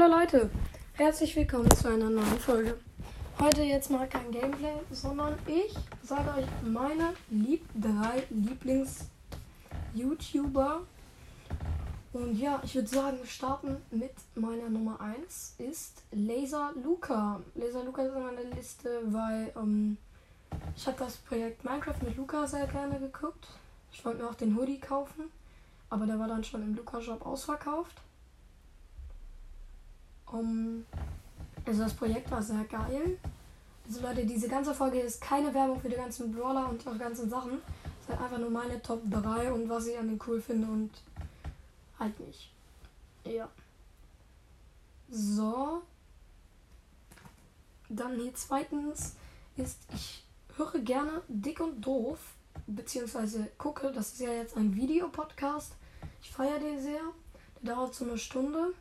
Hallo Leute, herzlich willkommen zu einer neuen Folge. Heute jetzt mal kein Gameplay, sondern ich sage euch meine lieb drei Lieblings-YouTuber. Und ja, ich würde sagen, starten mit meiner Nummer 1 ist Laser Luca. Laser Luca ist in meiner Liste, weil ähm, ich habe das Projekt Minecraft mit Luca sehr gerne geguckt. Ich wollte mir auch den Hoodie kaufen, aber der war dann schon im Luca-Shop ausverkauft. Um, also das Projekt war sehr geil. Also Leute, diese ganze Folge ist keine Werbung für die ganzen Brawler und die ganzen Sachen. Es ist halt einfach nur meine Top 3 und was ich an den cool finde und halt nicht. Ja. So. Dann hier zweitens ist, ich höre gerne Dick und Doof, beziehungsweise gucke, das ist ja jetzt ein Videopodcast. Ich feiere den sehr. Der dauert so eine Stunde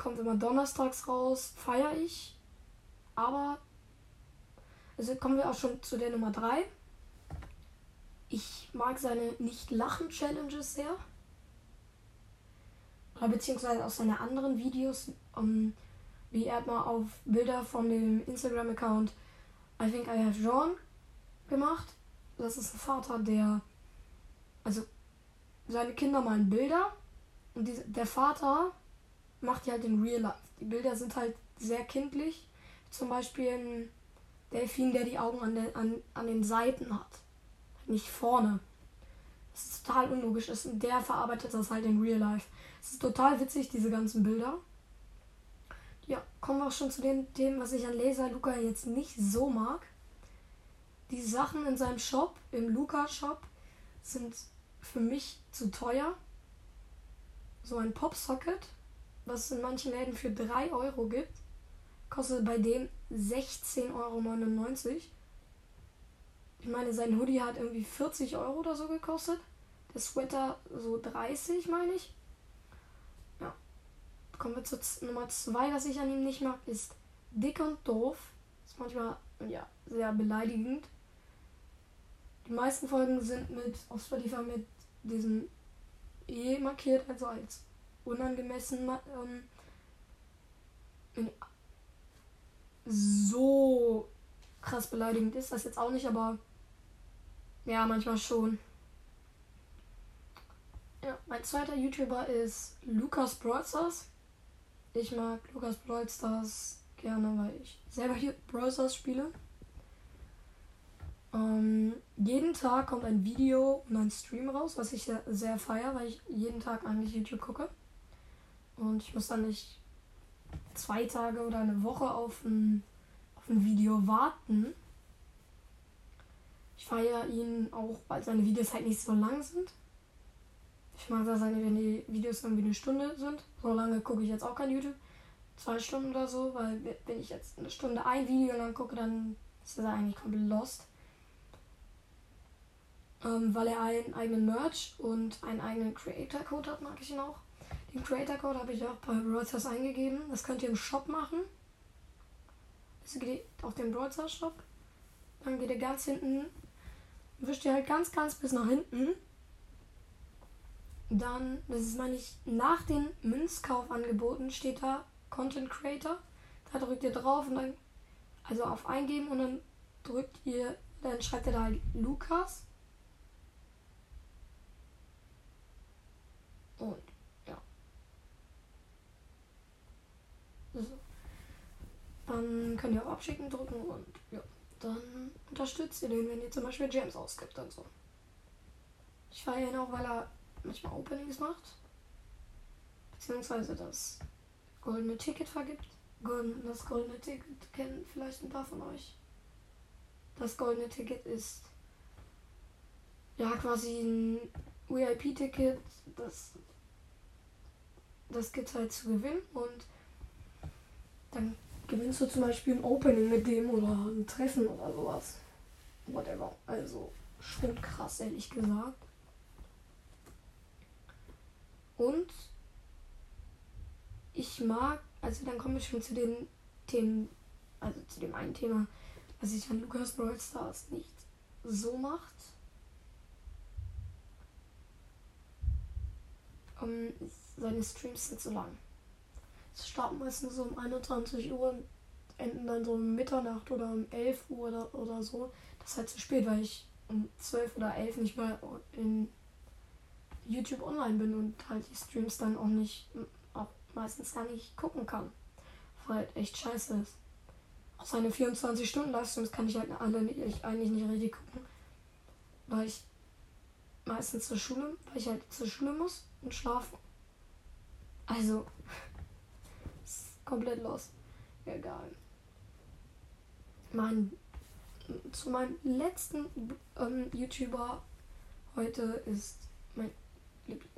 kommt immer donnerstags raus, feiere ich. Aber, also kommen wir auch schon zu der Nummer 3. Ich mag seine Nicht-Lachen-Challenges sehr. Oder beziehungsweise auch seine anderen Videos, um, ähm, wie er mal auf Bilder von dem Instagram-Account I think I have John gemacht. Das ist ein Vater, der, also seine Kinder malen Bilder und die, der Vater macht die halt in Real Life. Die Bilder sind halt sehr kindlich. Zum Beispiel ein Delfin, der die Augen an, der, an, an den Seiten hat. Nicht vorne. Das ist total unlogisch. Das, der verarbeitet das halt in Real Life. Es ist total witzig, diese ganzen Bilder. Ja, kommen wir auch schon zu den Themen, was ich an Laser Luca jetzt nicht so mag. Die Sachen in seinem Shop, im Luca-Shop, sind für mich zu teuer. So ein Popsocket was es in manchen Läden für 3 Euro gibt, kostet bei dem 16,99 Euro. Ich meine, sein Hoodie hat irgendwie 40 Euro oder so gekostet. Der Sweater so 30, meine ich. Ja. Kommen wir zu Nummer 2, was ich an ihm nicht mag, ist dick und doof. Ist manchmal, ja, sehr beleidigend. Die meisten Folgen sind mit auf Spotify mit diesem E markiert, also als unangemessen ähm, so krass beleidigend ist das jetzt auch nicht, aber ja, manchmal schon. Ja, mein zweiter YouTuber ist Lukas Brawlstars. Ich mag Lukas Brawlstars gerne, weil ich selber hier Brawlstars spiele. Ähm, jeden Tag kommt ein Video und ein Stream raus, was ich sehr, sehr feiere, weil ich jeden Tag eigentlich YouTube gucke. Und ich muss dann nicht zwei Tage oder eine Woche auf ein, auf ein Video warten. Ich feiere ihn auch, weil seine Videos halt nicht so lang sind. Ich mag das, wenn die Videos irgendwie eine Stunde sind. So lange gucke ich jetzt auch kein YouTube. Zwei Stunden oder so, weil wenn ich jetzt eine Stunde ein Video lang gucke, dann ist das eigentlich komplett lost. Ähm, weil er einen eigenen Merch und einen eigenen Creator-Code hat, mag ich ihn auch. Den Creator Code habe ich auch bei Brawlstars eingegeben. Das könnt ihr im Shop machen. Also geht auf den Brawlstars Shop. Dann geht ihr ganz hinten. Wischt ihr halt ganz, ganz bis nach hinten. Dann, das ist meine ich, nach den Münzkaufangeboten steht da Content Creator. Da drückt ihr drauf und dann, also auf Eingeben und dann drückt ihr, dann schreibt ihr da halt Lukas. Und Dann könnt ihr auf Abschicken drücken und ja, dann unterstützt ihr den, wenn ihr zum Beispiel Gems ausgibt und so. Ich feiere ihn auch, weil er manchmal Openings macht. Beziehungsweise das goldene Ticket vergibt. Das goldene Ticket kennen vielleicht ein paar von euch. Das goldene Ticket ist ja quasi ein VIP-Ticket, das das gibt halt zu gewinnen und dann gewinnst du zum Beispiel ein Opening mit dem oder ein Treffen oder sowas. Whatever. Also schon krass, ehrlich gesagt. Und ich mag, also dann komme ich schon zu den Themen, also zu dem einen Thema, was ich an Lukas Brawl Stars nicht so macht. Um, seine Streams sind zu lang. Starten meistens so um 21 Uhr und enden dann so um Mitternacht oder um 11 Uhr oder, oder so. Das ist halt zu spät, weil ich um 12 oder 11 nicht mehr in YouTube online bin und halt die Streams dann auch nicht, auch meistens gar nicht gucken kann. Was halt echt scheiße ist. Auch seine 24 Stunden Livestreams kann ich halt alle nicht, eigentlich nicht richtig gucken. Weil ich meistens zur Schule, weil ich halt zur Schule muss und schlafen. Also, komplett los. Egal. Mein, zu meinem letzten ähm, YouTuber heute ist mein,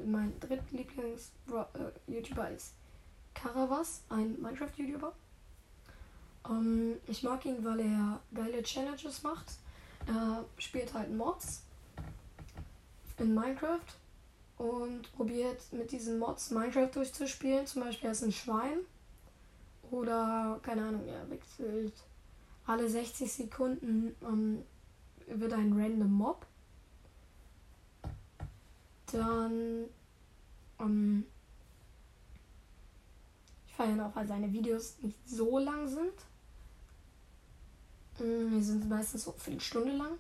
mein drittlieblings-YouTuber äh, ist Caravas, ein Minecraft-YouTuber. Ähm, ich mag ihn, weil er geile Challenges macht. Er spielt halt Mods in Minecraft und probiert mit diesen Mods Minecraft durchzuspielen. Zum Beispiel er ist ein Schwein. Oder, keine Ahnung, er wechselt alle 60 Sekunden ähm, wird ein random Mob. Dann ähm, ich feiere auch, weil seine Videos nicht so lang sind. Mm, die sind meistens so eine Stunde lang.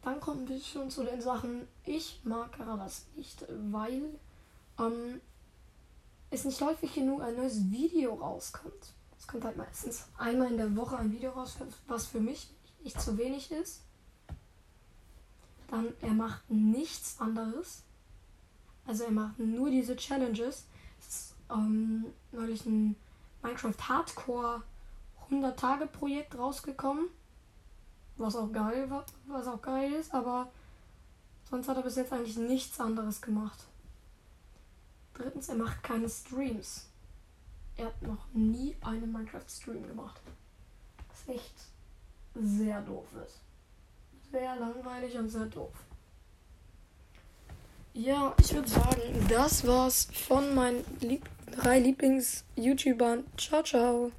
Dann kommen wir schon zu den Sachen. Ich mag Caravas nicht, weil ähm, es nicht häufig genug ein neues Video rauskommt. Es kommt halt meistens einmal in der Woche ein Video raus, was für mich nicht zu wenig ist. Dann er macht nichts anderes. Also er macht nur diese Challenges. Es ist ähm, neulich ein Minecraft Hardcore 100 Tage Projekt rausgekommen. Was auch geil war, was auch geil ist, aber sonst hat er bis jetzt eigentlich nichts anderes gemacht. Drittens, er macht keine Streams. Er hat noch nie einen Minecraft-Stream gemacht. Was echt sehr doof ist. Sehr langweilig und sehr doof. Ja, ich würde sagen, das war's von meinen Lieb drei Lieblings-YouTubern. Ciao, ciao.